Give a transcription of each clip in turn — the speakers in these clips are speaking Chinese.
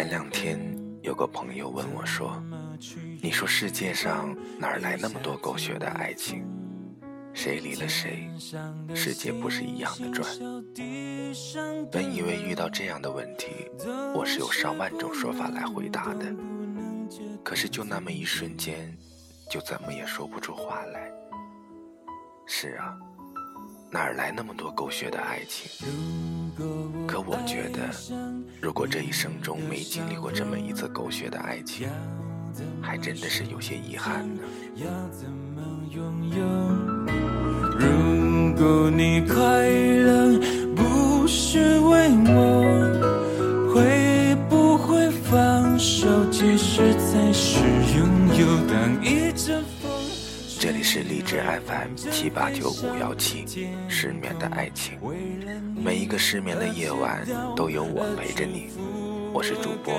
前两天有个朋友问我说：“你说世界上哪来那么多狗血的爱情？谁离了谁，世界不是一样的转？”本以为遇到这样的问题，我是有上万种说法来回答的，可是就那么一瞬间，就怎么也说不出话来。是啊，哪来那么多狗血的爱情？可我觉得，如果这一生中没经历过这么一次狗血的爱情，还真的是有些遗憾呢。如果你快乐不是为我，会不会放手？其实才是拥有。当一阵风。这里是荔枝 FM 七八九五幺七，失眠的爱情。每一个失眠的夜晚都有我陪着你。我是主播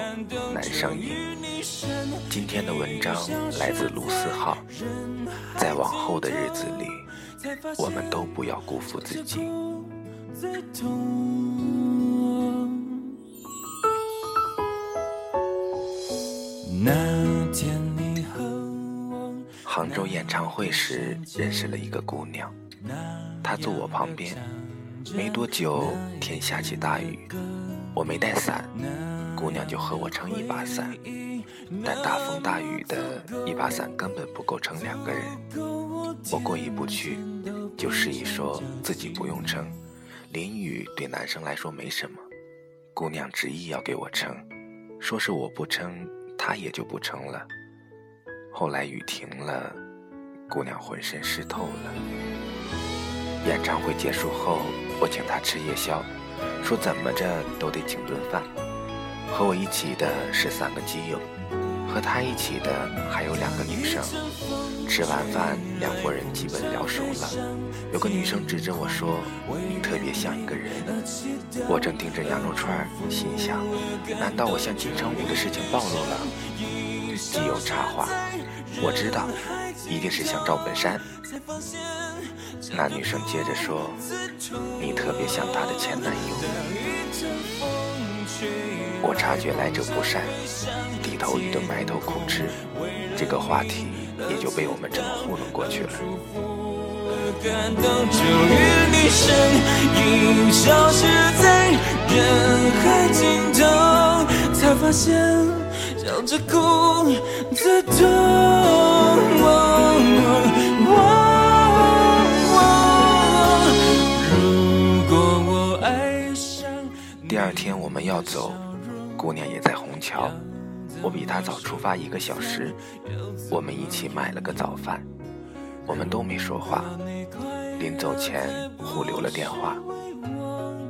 南声音。今天的文章来自卢思浩。在往后的日子里，我们都不要辜负自己。州演唱会时认识了一个姑娘，她坐我旁边。没多久，天下起大雨，我没带伞，姑娘就和我撑一把伞。但大风大雨的一把伞根本不够撑两个人。我过意不去，就示意说自己不用撑，淋雨对男生来说没什么。姑娘执意要给我撑，说是我不撑，她也就不撑了。后来雨停了，姑娘浑身湿透了。演唱会结束后，我请她吃夜宵，说怎么着都得请顿饭。和我一起的是三个基友，和她一起的还有两个女生。吃完饭，两拨人基本聊熟了。有个女生指着我说：“你特别像一个人。”我正盯着羊肉串，心想：难道我向金城武的事情暴露了？基友插话，我知道，一定是像赵本山。那女生接着说：“你特别像她的前男友。”我察觉来者不善，低头一顿埋头苦吃，这个话题也就被我们这么糊弄过去了。才发现。笑着哭的痛。们要走，姑娘也在虹桥，我比她早出发一个小时。我们一起买了个早饭，我们都没说话。临走前互留了电话。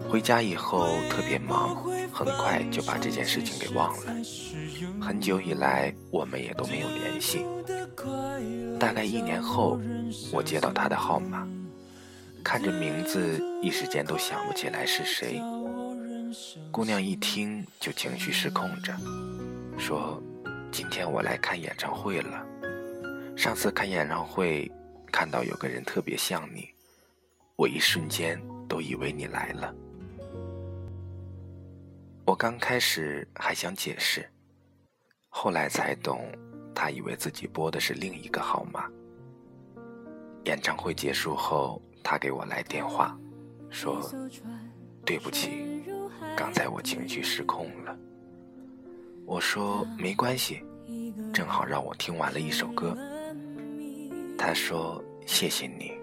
回家以后特别忙，很快就把这件事情给忘了。很久以来，我们也都没有联系。大概一年后，我接到他的号码，看着名字，一时间都想不起来是谁。姑娘一听就情绪失控着，说：“今天我来看演唱会了。上次看演唱会，看到有个人特别像你，我一瞬间都以为你来了。”我刚开始还想解释，后来才懂，他以为自己拨的是另一个号码。演唱会结束后，他给我来电话，说：“对不起，刚才我情绪失控了。”我说：“没关系，正好让我听完了一首歌。”他说：“谢谢你。”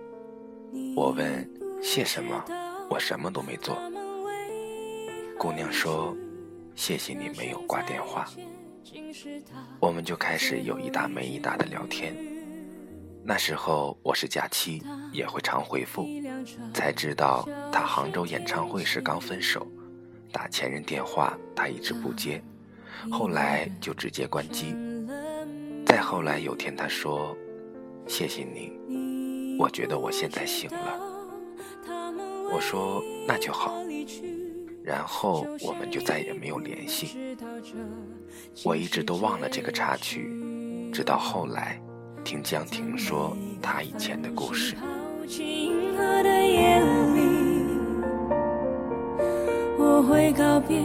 我问：“谢什么？我什么都没做。”姑娘说：“谢谢你没有挂电话。”我们就开始有一搭没一搭的聊天。那时候我是假期，也会常回复。才知道他杭州演唱会时刚分手，打前任电话他一直不接，后来就直接关机。再后来有天他说：“谢谢你，我觉得我现在醒了。”我说：“那就好。”然后我们就再也没有联系，我一直都忘了这个插曲，直到后来听江婷说她以前的故事。会告别，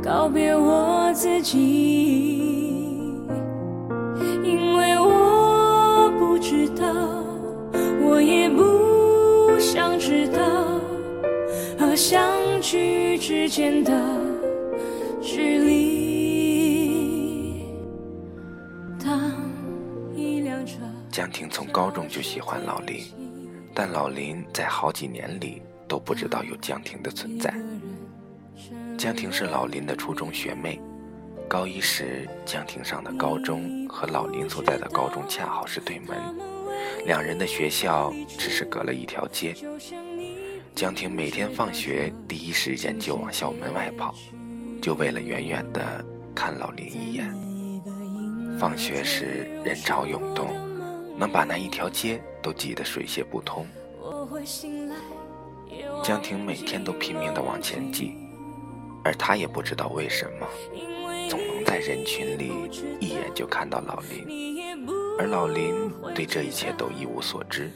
告别我自己。因为我不知道，我也不想知道，和相聚之间的距离。当一辆车，江婷从高中就喜欢老林，但老林在好几年里都不知道有江婷的存在。江婷是老林的初中学妹。高一时，江婷上的高中和老林所在的高中恰好是对门，两人的学校只是隔了一条街。江婷每天放学第一时间就往校门外跑，就为了远远的看老林一眼。放学时人潮涌动，能把那一条街都挤得水泄不通。江婷每天都拼命地往前挤，而他也不知道为什么。总能在人群里一眼就看到老林，而老林对这一切都一无所知。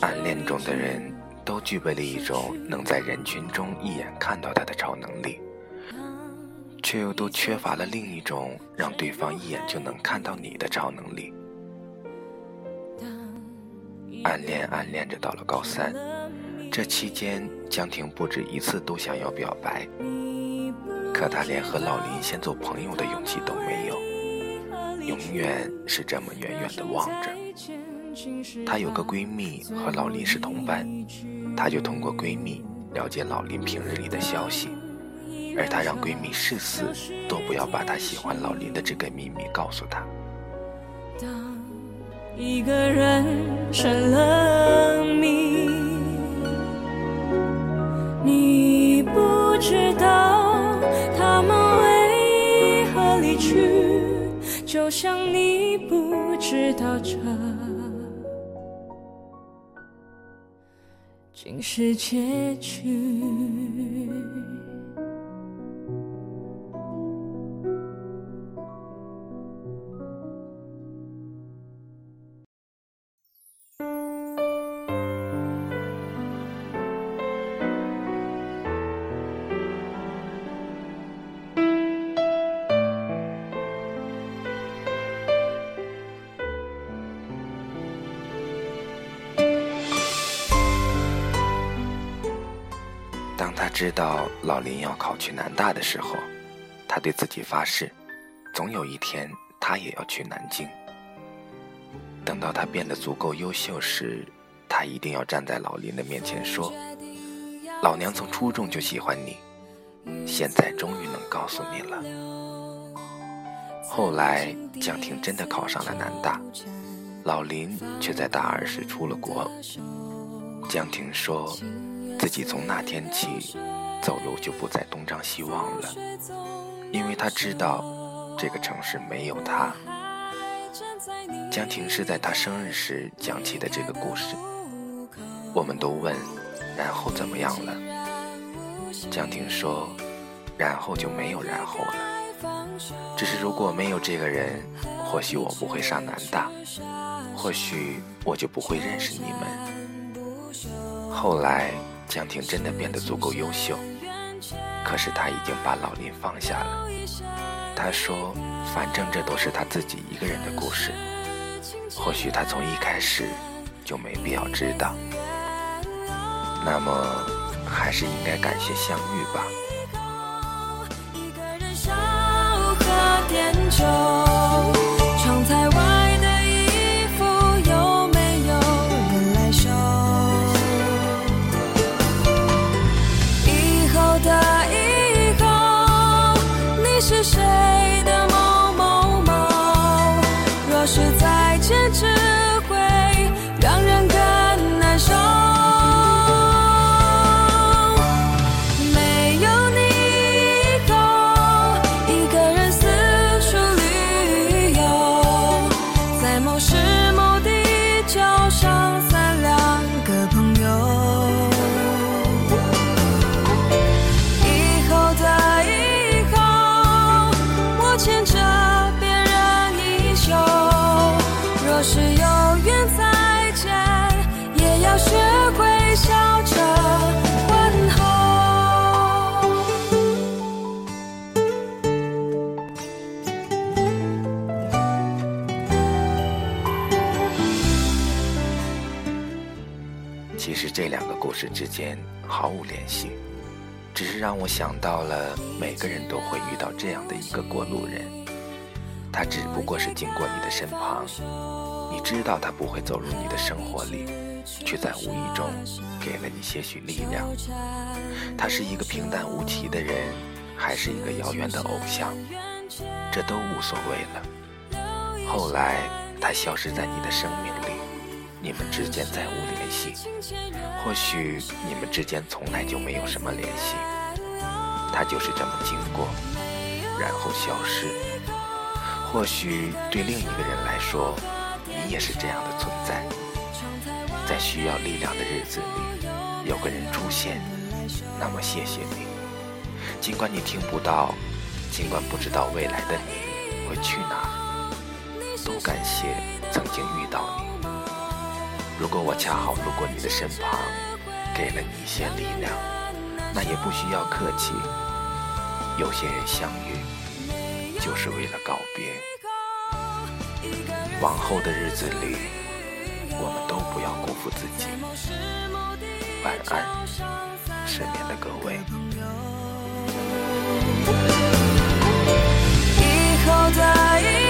暗恋中的人都具备了一种能在人群中一眼看到他的超能力，却又都缺乏了另一种让对方一眼就能看到你的超能力。暗恋暗恋着到了高三，这期间江婷不止一次都想要表白。可她连和老林先做朋友的勇气都没有，永远是这么远远的望着。她有个闺蜜和老林是同班，她就通过闺蜜了解老林平日里的消息，而她让闺蜜誓死都不要把她喜欢老林的这个秘密告诉他。当一个人成了谜，不知道他们为何离去。就像你不知道这竟是结局。知道老林要考去南大的时候，他对自己发誓，总有一天他也要去南京。等到他变得足够优秀时，他一定要站在老林的面前说：“老娘从初中就喜欢你，现在终于能告诉你了。”后来江婷真的考上了南大，老林却在大二时出了国。江婷说。自己从那天起，走路就不再东张西望了，因为他知道这个城市没有他。江婷是在他生日时讲起的这个故事，我们都问，然后怎么样了？江婷说，然后就没有然后了。只是如果没有这个人，或许我不会上南大，或许我就不会认识你们。后来。江婷真的变得足够优秀，可是她已经把老林放下了。她说：“反正这都是她自己一个人的故事，或许她从一开始就没必要知道。那么，还是应该感谢相遇吧。”你是谁的某某某？若是再见只会让人更难受。没有你以后一个人四处旅游在某时其实这两个故事之间毫无联系，只是让我想到了每个人都会遇到这样的一个过路人，他只不过是经过你的身旁，你知道他不会走入你的生活里，却在无意中给了你些许力量。他是一个平淡无奇的人，还是一个遥远的偶像，这都无所谓了。后来他消失在你的生命。你们之间再无联系，或许你们之间从来就没有什么联系。他就是这么经过，然后消失。或许对另一个人来说，你也是这样的存在。在需要力量的日子里，有个人出现，那么谢谢你。尽管你听不到，尽管不知道未来的你会去哪，都感谢曾经遇到你。如果我恰好路过你的身旁，给了你一些力量，那也不需要客气。有些人相遇，就是为了告别。往后的日子里，我们都不要辜负自己。晚安，失眠的各位。以后的。